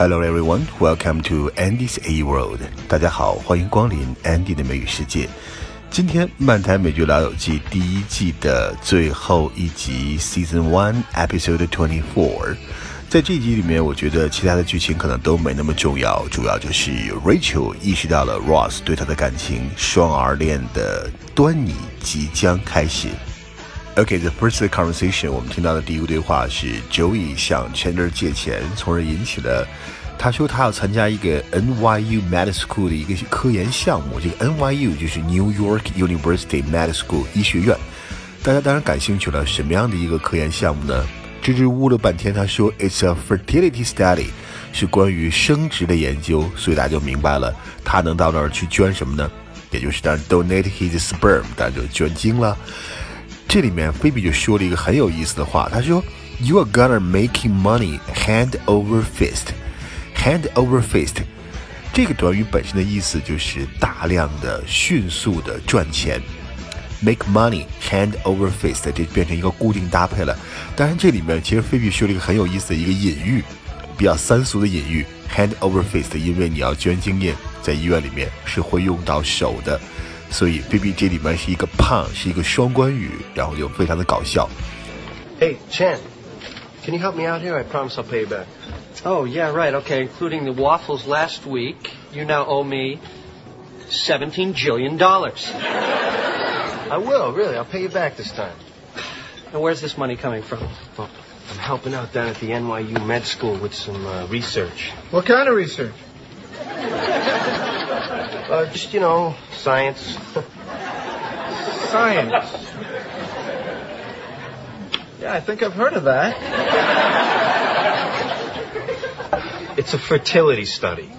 Hello everyone, welcome to Andy's A World. 大家好，欢迎光临 Andy 的美语世界。今天《漫谈美剧老友记》第一季的最后一集，Season One Episode Twenty Four。在这集里面，我觉得其他的剧情可能都没那么重要，主要就是 Rachel 意识到了 Ross 对她的感情双儿恋的端倪即将开始。OK，the、first conversation 我们听到的第一个对话是 Joey 向 Chandler 借钱，从而引起了他说他要参加一个 NYU Med School 的一个科研项目。这个 NYU 就是 New York University Med School 医学院。大家当然感兴趣了，什么样的一个科研项目呢？支支吾了半天，他说 "It's a fertility study"，是关于生殖的研究，所以大家就明白了，他能到那儿去捐什么呢？也就是当然 donate his sperm，当然就捐精了。这里面菲比就说了一个很有意思的话，他说 "You are gonna making money hand over fist"，hand over fist，这个短语本身的意思就是大量的、迅速的赚钱。Make money hand over fist，这变成一个固定搭配了。当然，这里面其实菲比说了一个很有意思的一个隐喻，比较三俗的隐喻，hand over fist，因为你要捐精液，在医院里面是会用到手的，所以菲比这里面是一个 pun，是一个双关语，然后就非常的搞笑。Hey Chan, can you help me out here? I promise I'll pay you back. Oh yeah, right. Okay, including the waffles last week, you now owe me seventeen jillion dollars. I will, really. I'll pay you back this time. Now, where's this money coming from? Well, I'm helping out down at the NYU Med School with some uh, research. What kind of research? Uh, just, you know, science. science? Yeah, I think I've heard of that. It's a fertility study.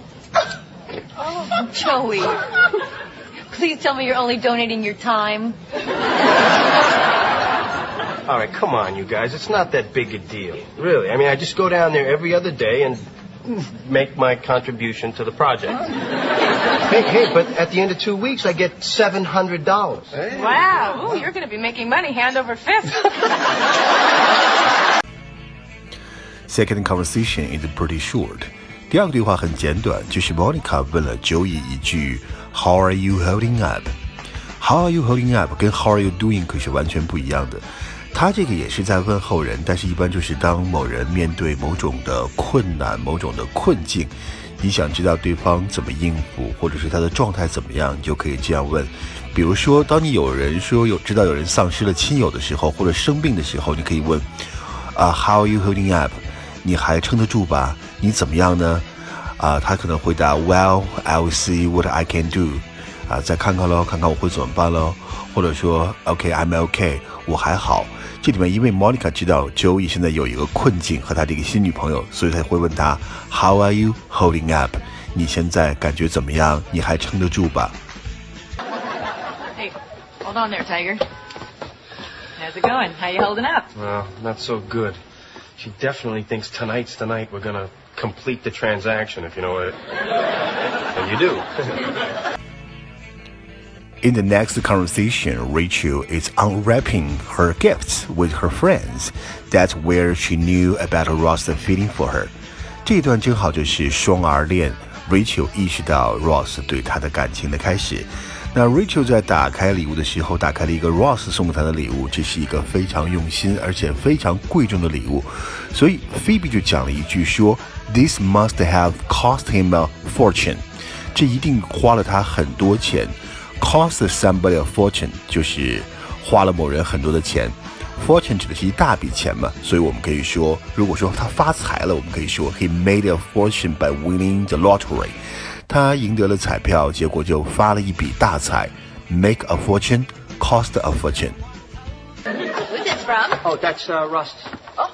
Oh, Joey. Please tell me you're only donating your time. All right, come on, you guys. It's not that big a deal. Really. I mean, I just go down there every other day and make my contribution to the project. hey, hey, but at the end of two weeks, I get $700. Hey. Wow. Ooh, you're going to be making money hand over fist. Second conversation is pretty short. 第二个对话很简短，就是 Monica 问了 Joey 一句 How are you holding up? How are you holding up? 跟 How are you doing 可是完全不一样的。 他这个也是在问候人，但是一般就是当某人面对某种的困难、某种的困境，你想知道对方怎么应付，或者是他的状态怎么样，你就可以这样问。比如说，当你有人说有知道有人丧失了亲友的时候，或者生病的时候，你可以问啊 How are you holding up? 你还撑得住吧？你怎么样呢？啊，他可能回答 Well, I'll see what I can do。啊，再看看喽，看看我会怎么办喽。或者说 OK, I'm OK，我还好。这里面因为 Monica 知道 Joey 现在有一个困境和他的一个新女朋友，所以他会问他 How are you holding up？你现在感觉怎么样？你还撑得住吧？Hey, hold on there, Tiger. How's it going? How you holding up? Well, not so good. She definitely thinks tonight's the night we're gonna complete the transaction, if you know what. and you do. In the next conversation, Rachel is unwrapping her gifts with her friends. That's where she knew about Ross' feeling for her. 这一段正好就是双儿恋，Rachel 意识到 Ross 对她的感情的开始。那 Rachel 在打开礼物的时候，打开了一个 Ross 送给她的礼物，这是一个非常用心而且非常贵重的礼物，所以 Phoebe 就讲了一句说：“This must have cost him a fortune。”这一定花了他很多钱。 cost somebody a fortune 就是花了某人很多的钱，fortune 指的是一大笔钱嘛，所以我们可以说，如果说他发财了，我们可以说 he made a fortune by winning the lottery，他赢得了彩票，结果就发了一笔大财，make a fortune, cost a fortune. Who is this from? Oh, that's uh, Ross. Oh.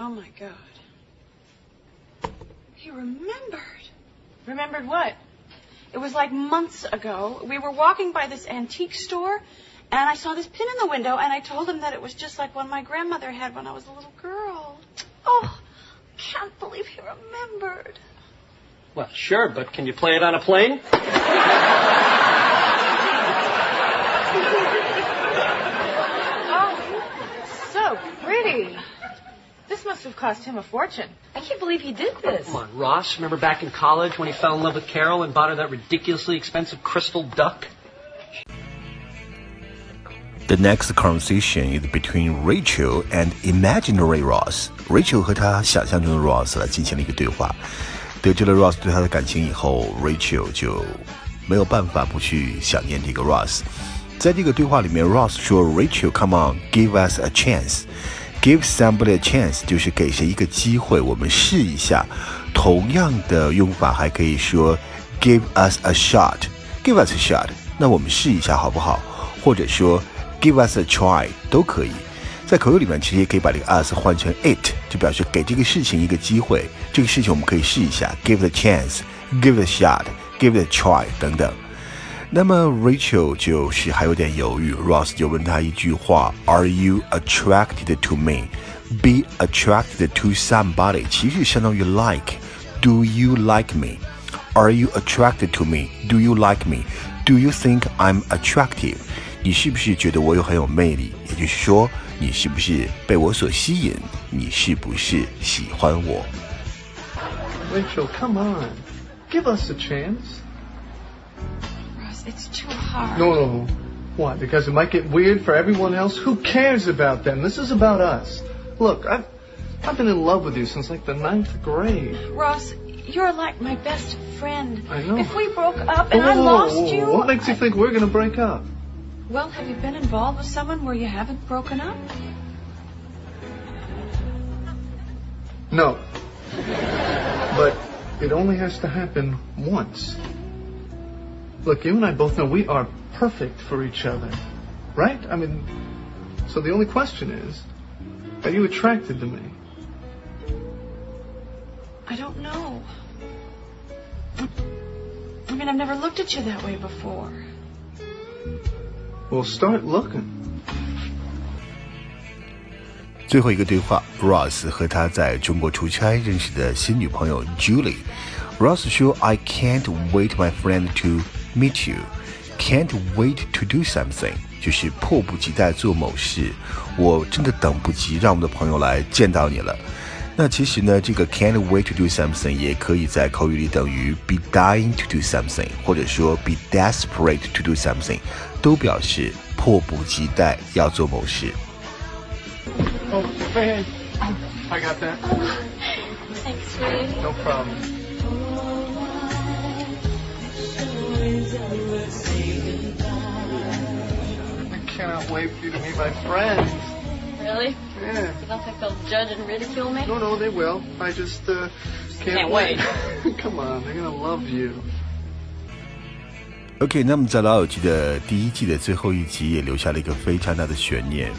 Oh my God. He remembered. Remembered what? It was like months ago. We were walking by this antique store and I saw this pin in the window, and I told him that it was just like one my grandmother had when I was a little girl. Oh, I can't believe he remembered. Well, sure, but can you play it on a plane? oh, must have cost him a fortune. I can't believe he did this. Come on, Ross. Remember back in college when he fell in love with Carol and bought her that ridiculously expensive crystal duck? The next conversation is between Rachel and imaginary Ross. Rachel 和她想象中的 Ross 来进行了一个对话。得知了 Ross 对她的感情以后，Rachel 就没有办法不去想念这个 Ross。在这个对话里面，Ross 说：“Rachel，come on，give us a chance。 Give somebody a chance 就是给谁一个机会，我们试一下。同样的用法还可以说 give us a shot，give us a shot，那我们试一下好不好？或者说 give us a try 都可以。在口语里面，其实也可以把这个 us 换成 it，就表示给这个事情一个机会，这个事情我们可以试一下，give it a chance，give it a shot，give it a try 等等。那么 Rachel 就是还有点犹豫，Ross 就问他一句话：Are you attracted to me? Be attracted to somebody 其实相当于 like。Do you like me? Are you attracted to me? Do you like me? Do you think I'm attractive? 你是不是觉得我有很有魅力？也就是说，你是不是被我所吸引？你是不是喜欢我？ Rachel, come on. Give us a chance. It's too hard. No, no. Why? Because it might get weird for everyone else? Who cares about them? This is about us. Look, I've, I've been in love with you since like the ninth grade. Ross, you're like my best friend. I know. If we broke up and I lost you. What makes you think we're gonna break up? Well, have you been involved with someone where you haven't broken up? No. But it only has to happen once Look, you and I both know we are perfect for each other. Right? I mean, so the only question is, are you attracted to me? I don't know. I mean, I've never looked at you that way before. Well, start looking. 最后一个对话，Ross 和他在中国出差认识的新女朋友 Julie。Ross 说：“I can't wait, my friend, to meet you. Can't wait to do something，就是迫不及待做某事。我真的等不及让我们的朋友来见到你了。”那其实呢，这个 can't wait to do something 也可以在口语里等于 be dying to do something，或者说 be desperate to do something，都表示迫不及待要做某事。 Oh, man. I got that. Thanks, sweetie. No problem. I cannot wait for you to meet my friends. Really? Yeah. You don't think they'll judge and ridicule me? No, no, they will. I just uh, can't, Can't wait. Come on, they're gonna love you. OK，那么在《老友记》的第一季的最后一集也留下了一个非常大的悬念。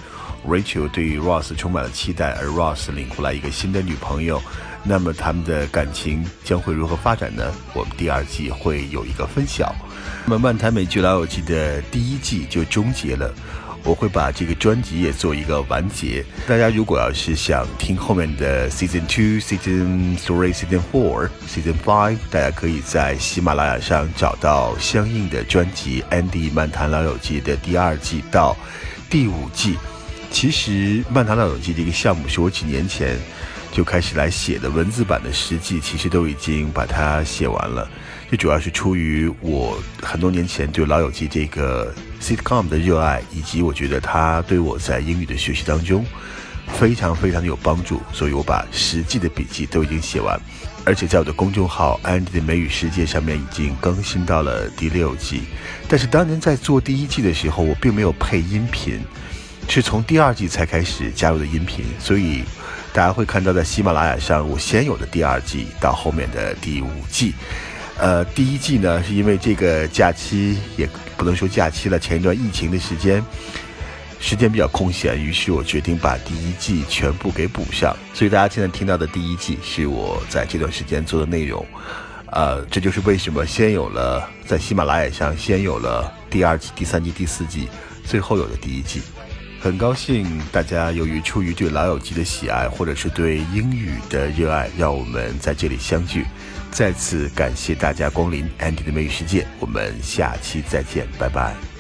Rachel 对于 Ross 充满了期待，而 Ross 领回来一个新的女朋友。那么他们的感情将会如何发展呢？我们第二季会有一个分晓。那么《漫谈美剧老友记》的第一季就终结了。我会把这个专辑也做一个完结。大家如果要是想听后面的 Season Two、Season Three、Season Four、Season Five，大家可以在喜马拉雅上找到相应的专辑《Andy 漫谈老友记》的第二季到第五季。其实《漫谈老友记》这个项目是我几年前就开始来写的，文字版的实际其实都已经把它写完了。这主要是出于我很多年前对《老友记》这个 sitcom 的热爱，以及我觉得它对我在英语的学习当中非常非常的有帮助，所以我把实际的笔记都已经写完，而且在我的公众号 Andy 的美语世界上面已经更新到了第六季。但是当年在做第一季的时候，我并没有配音频。是从第二季才开始加入的音频，所以大家会看到在喜马拉雅上，我先有的第二季到后面的第五季。呃，第一季呢，是因为这个假期也不能说假期了，前一段疫情的时间，时间比较空闲，于是我决定把第一季全部给补上。所以大家现在听到的第一季是我在这段时间做的内容。呃，这就是为什么先有了在喜马拉雅上先有了第二季、第三季、第四季，最后有的第一季。很高兴大家由于出于对《老友记》的喜爱，或者是对英语的热爱，让我们在这里相聚。再次感谢大家光临 Andy 的美语世界，我们下期再见，拜拜。